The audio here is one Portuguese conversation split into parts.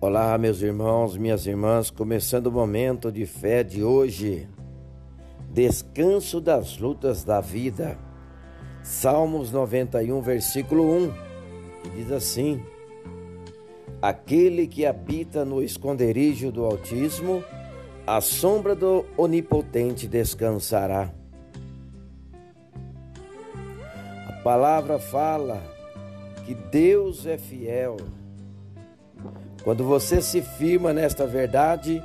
Olá, meus irmãos, minhas irmãs, começando o momento de fé de hoje. Descanso das lutas da vida. Salmos 91, versículo 1, que diz assim: Aquele que habita no esconderijo do Altíssimo, a sombra do Onipotente descansará. A palavra fala que Deus é fiel quando você se firma nesta verdade,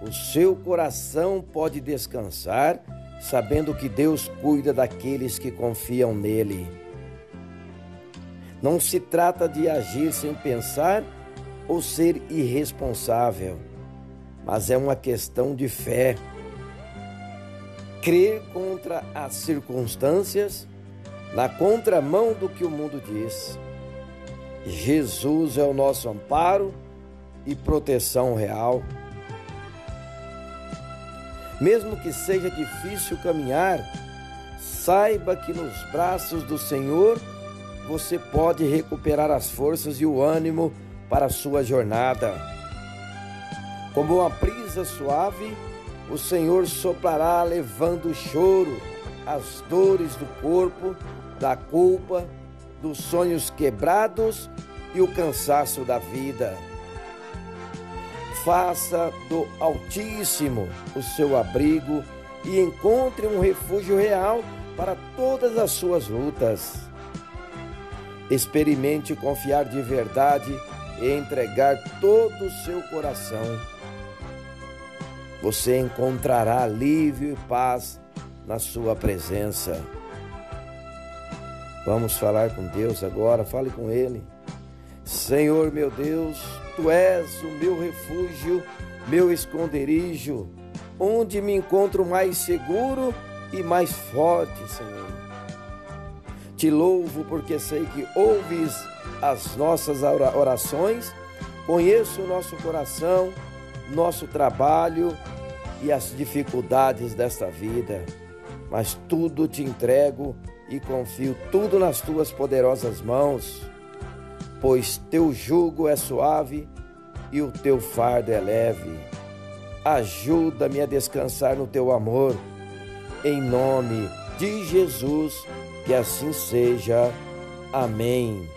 o seu coração pode descansar, sabendo que Deus cuida daqueles que confiam nele. Não se trata de agir sem pensar ou ser irresponsável, mas é uma questão de fé. Crer contra as circunstâncias, na contramão do que o mundo diz. Jesus é o nosso amparo e proteção real. Mesmo que seja difícil caminhar, saiba que nos braços do Senhor você pode recuperar as forças e o ânimo para a sua jornada. Como uma brisa suave, o Senhor soplará levando o choro, as dores do corpo, da culpa, dos sonhos quebrados e o cansaço da vida. Faça do Altíssimo o seu abrigo e encontre um refúgio real para todas as suas lutas. Experimente confiar de verdade e entregar todo o seu coração. Você encontrará alívio e paz na sua presença. Vamos falar com Deus agora, fale com Ele. Senhor meu Deus, Tu és o meu refúgio, meu esconderijo, onde me encontro mais seguro e mais forte, Senhor. Te louvo porque sei que ouves as nossas orações, conheço o nosso coração, nosso trabalho e as dificuldades desta vida, mas tudo te entrego e confio tudo nas tuas poderosas mãos, pois teu jugo é suave e o teu fardo é leve. Ajuda-me a descansar no teu amor, em nome de Jesus, que assim seja. Amém.